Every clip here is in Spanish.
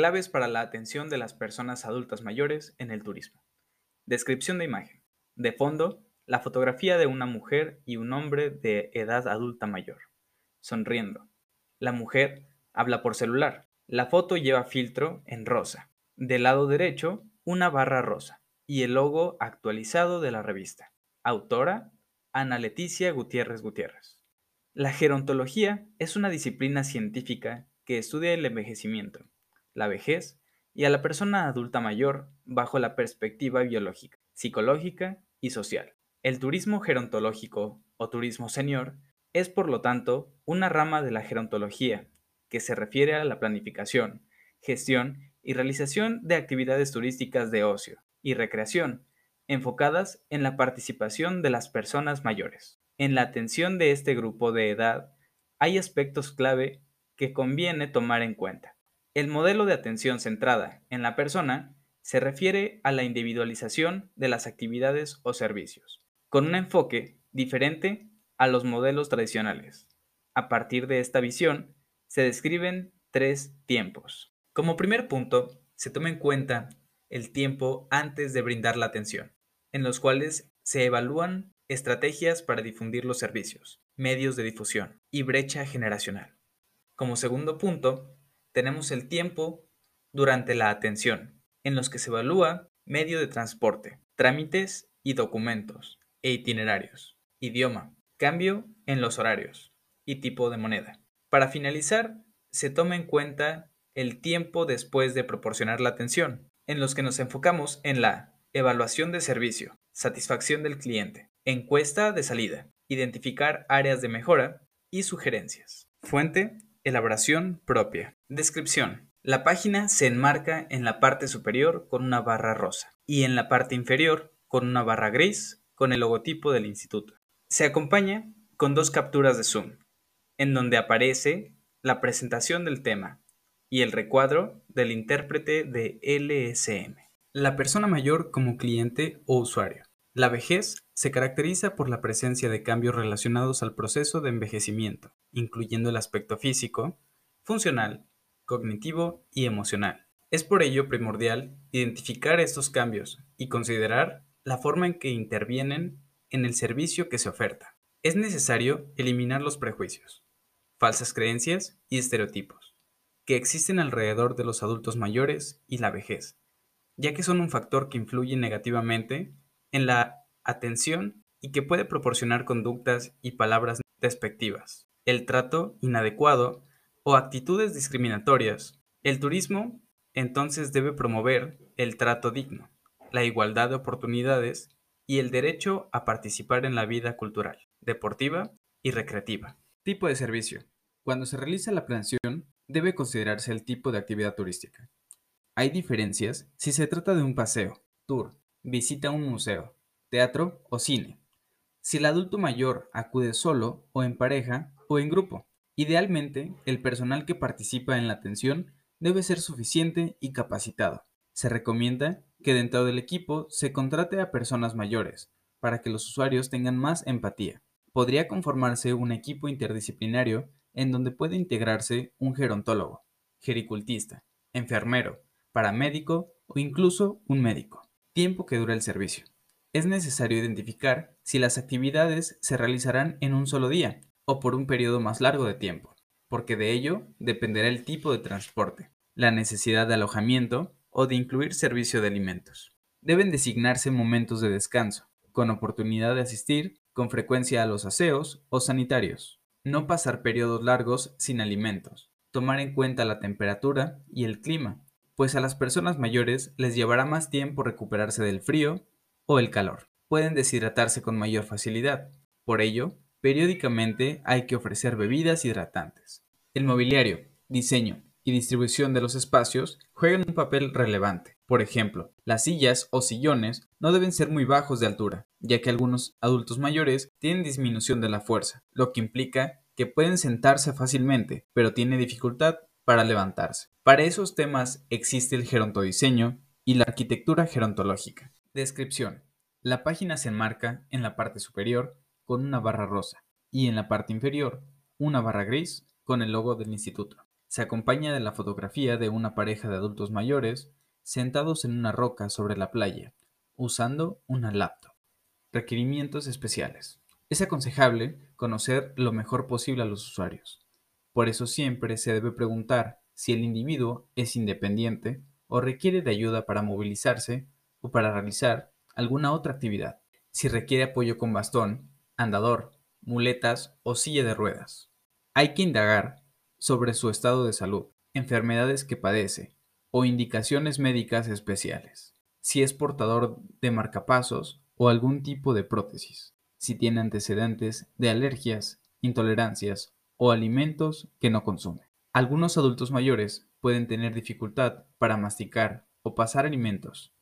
Claves para la atención de las personas adultas mayores en el turismo. Descripción de imagen. De fondo, la fotografía de una mujer y un hombre de edad adulta mayor, sonriendo. La mujer habla por celular. La foto lleva filtro en rosa. Del lado derecho, una barra rosa y el logo actualizado de la revista. Autora, Ana Leticia Gutiérrez Gutiérrez. La gerontología es una disciplina científica que estudia el envejecimiento, la vejez y a la persona adulta mayor bajo la perspectiva biológica, psicológica y social. El turismo gerontológico o turismo senior es por lo tanto una rama de la gerontología que se refiere a la planificación, gestión y realización de actividades turísticas de ocio y recreación enfocadas en la participación de las personas mayores. En la atención de este grupo de edad hay aspectos clave que conviene tomar en cuenta. El modelo de atención centrada en la persona se refiere a la individualización de las actividades o servicios, con un enfoque diferente a los modelos tradicionales. A partir de esta visión, se describen tres tiempos. Como primer punto, se toma en cuenta el tiempo antes de brindar la atención, en los cuales se evalúan estrategias para difundir los servicios, medios de difusión y brecha generacional. Como segundo punto, tenemos el tiempo durante la atención, en los que se evalúa medio de transporte, trámites y documentos, e itinerarios, idioma, cambio en los horarios y tipo de moneda. Para finalizar, se toma en cuenta el tiempo después de proporcionar la atención, en los que nos enfocamos en la evaluación de servicio, satisfacción del cliente, encuesta de salida, identificar áreas de mejora y sugerencias. Fuente, elaboración propia. Descripción. La página se enmarca en la parte superior con una barra rosa y en la parte inferior con una barra gris con el logotipo del instituto. Se acompaña con dos capturas de Zoom, en donde aparece la presentación del tema y el recuadro del intérprete de LSM. La persona mayor como cliente o usuario. La vejez se caracteriza por la presencia de cambios relacionados al proceso de envejecimiento, incluyendo el aspecto físico, funcional, cognitivo y emocional. Es por ello primordial identificar estos cambios y considerar la forma en que intervienen en el servicio que se oferta. Es necesario eliminar los prejuicios, falsas creencias y estereotipos que existen alrededor de los adultos mayores y la vejez, ya que son un factor que influye negativamente en la atención y que puede proporcionar conductas y palabras despectivas, el trato inadecuado o actitudes discriminatorias. El turismo entonces debe promover el trato digno, la igualdad de oportunidades y el derecho a participar en la vida cultural, deportiva y recreativa. Tipo de servicio. Cuando se realiza la planeación, debe considerarse el tipo de actividad turística. Hay diferencias si se trata de un paseo, tour, visita un museo, teatro o cine. Si el adulto mayor acude solo o en pareja o en grupo. Idealmente, el personal que participa en la atención debe ser suficiente y capacitado. Se recomienda que dentro del equipo se contrate a personas mayores, para que los usuarios tengan más empatía. Podría conformarse un equipo interdisciplinario en donde puede integrarse un gerontólogo, gericultista, enfermero, paramédico o incluso un médico. Tiempo que dura el servicio. Es necesario identificar si las actividades se realizarán en un solo día o por un periodo más largo de tiempo, porque de ello dependerá el tipo de transporte, la necesidad de alojamiento o de incluir servicio de alimentos. Deben designarse momentos de descanso, con oportunidad de asistir con frecuencia a los aseos o sanitarios. No pasar periodos largos sin alimentos. Tomar en cuenta la temperatura y el clima, pues a las personas mayores les llevará más tiempo recuperarse del frío o el calor. Pueden deshidratarse con mayor facilidad. Por ello, periódicamente hay que ofrecer bebidas hidratantes. El mobiliario, diseño y distribución de los espacios juegan un papel relevante. Por ejemplo, las sillas o sillones no deben ser muy bajos de altura, ya que algunos adultos mayores tienen disminución de la fuerza, lo que implica que pueden sentarse fácilmente, pero tienen dificultad para levantarse. Para esos temas existe el gerontodiseño y la arquitectura gerontológica. Descripción. La página se enmarca en la parte superior con una barra rosa y en la parte inferior una barra gris con el logo del instituto. Se acompaña de la fotografía de una pareja de adultos mayores sentados en una roca sobre la playa, usando una laptop. Requerimientos especiales. Es aconsejable conocer lo mejor posible a los usuarios. Por eso siempre se debe preguntar si el individuo es independiente o requiere de ayuda para movilizarse o para realizar alguna otra actividad. Si requiere apoyo con bastón, andador, muletas o silla de ruedas. Hay que indagar sobre su estado de salud, enfermedades que padece o indicaciones médicas especiales. Si es portador de marcapasos o algún tipo de prótesis. Si tiene antecedentes de alergias, intolerancias o alimentos que no consume. Algunos adultos mayores pueden tener dificultad para masticar o pasar alimentos.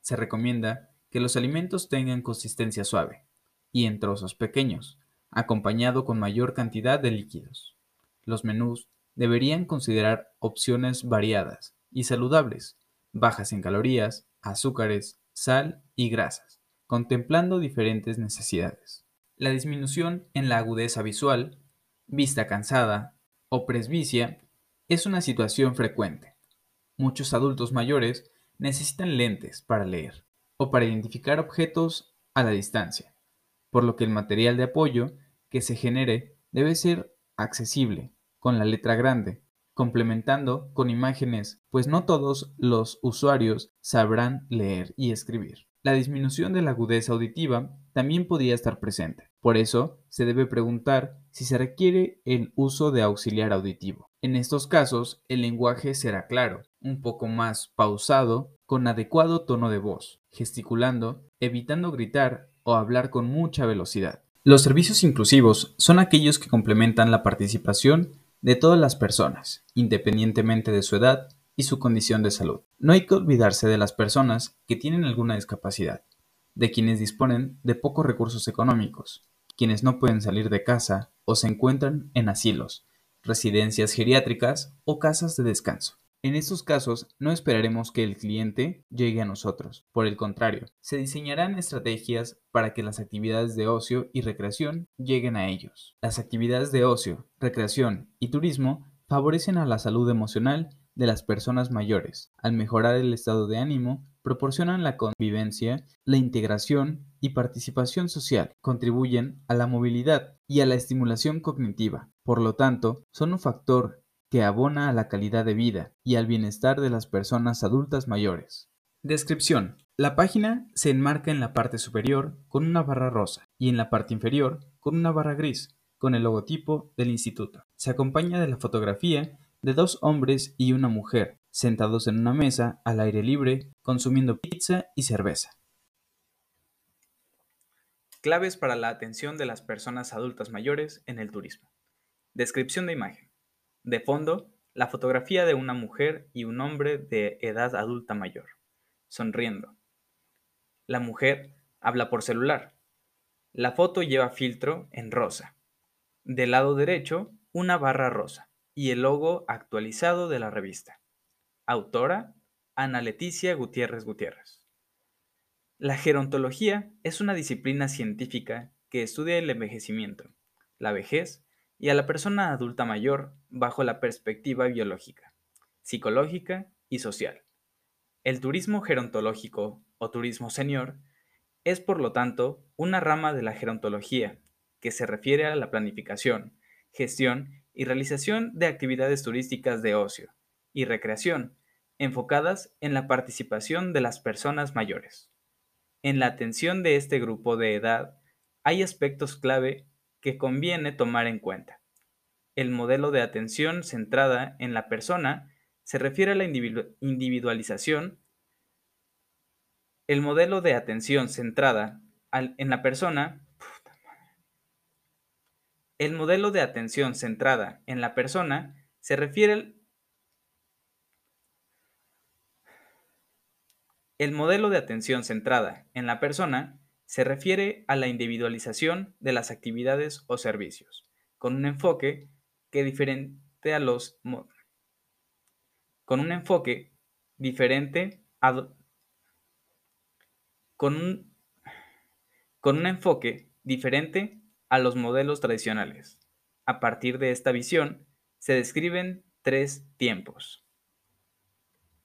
Se recomienda que los alimentos tengan consistencia suave y en trozos pequeños, acompañado con mayor cantidad de líquidos. Los menús deberían considerar opciones variadas y saludables, bajas en calorías, azúcares, sal y grasas, contemplando diferentes necesidades. La disminución en la agudeza visual, vista cansada o presbicia es una situación frecuente. Muchos adultos mayores necesitan lentes para leer o para identificar objetos a la distancia, por lo que el material de apoyo que se genere debe ser accesible, con la letra grande, complementando con imágenes, pues no todos los usuarios sabrán leer y escribir. La disminución de la agudeza auditiva también podría estar presente. Por eso, se debe preguntar si se requiere el uso de auxiliar auditivo. En estos casos, el lenguaje será claro, un poco más pausado, con adecuado tono de voz, gesticulando, evitando gritar o hablar con mucha velocidad. Los servicios inclusivos son aquellos que complementan la participación de todas las personas, independientemente de su edad y su condición de salud. No hay que olvidarse de las personas que tienen alguna discapacidad, de quienes disponen de pocos recursos económicos, quienes no pueden salir de casa o se encuentran en asilos, residencias geriátricas o casas de descanso. En estos casos, no esperaremos que el cliente llegue a nosotros. Por el contrario, se diseñarán estrategias para que las actividades de ocio y recreación lleguen a ellos. Las actividades de ocio, recreación y turismo favorecen a la salud emocional de las personas mayores. Al mejorar el estado de ánimo, proporcionan la convivencia, la integración y participación social, contribuyen a la movilidad y a la estimulación cognitiva. Por lo tanto, son un factor que abona a la calidad de vida y al bienestar de las personas adultas mayores. Descripción. La página se enmarca en la parte superior con una barra rosa y en la parte inferior con una barra gris, con el logotipo del instituto. Se acompaña de la fotografía de dos hombres y una mujer sentados en una mesa al aire libre consumiendo pizza y cerveza. Claves para la atención de las personas adultas mayores en el turismo. Descripción de imagen. De fondo, la fotografía de una mujer y un hombre de edad adulta mayor, sonriendo. La mujer habla por celular. La foto lleva filtro en rosa. Del lado derecho, una barra rosa y el logo actualizado de la revista. Autora, Ana Leticia Gutiérrez Gutiérrez. La gerontología es una disciplina científica que estudia el envejecimiento, la vejez y a la persona adulta mayor bajo la perspectiva biológica, psicológica y social. El turismo gerontológico o turismo senior es, por lo tanto, una rama de la gerontología que se refiere a la planificación, gestión y realización de actividades turísticas de ocio y recreación enfocadas en la participación de las personas mayores. En la atención de este grupo de edad hay aspectos clave que conviene tomar en cuenta. El modelo de atención centrada en la persona se refiere a la individualización. El modelo de atención centrada en la persona el modelo de atención centrada en la persona se refiere El modelo de atención centrada en la persona se refiere a la individualización de las actividades o servicios, con un enfoque que diferente a los con un enfoque diferente a, con un, con un enfoque diferente a los modelos tradicionales. A partir de esta visión, se describen tres tiempos.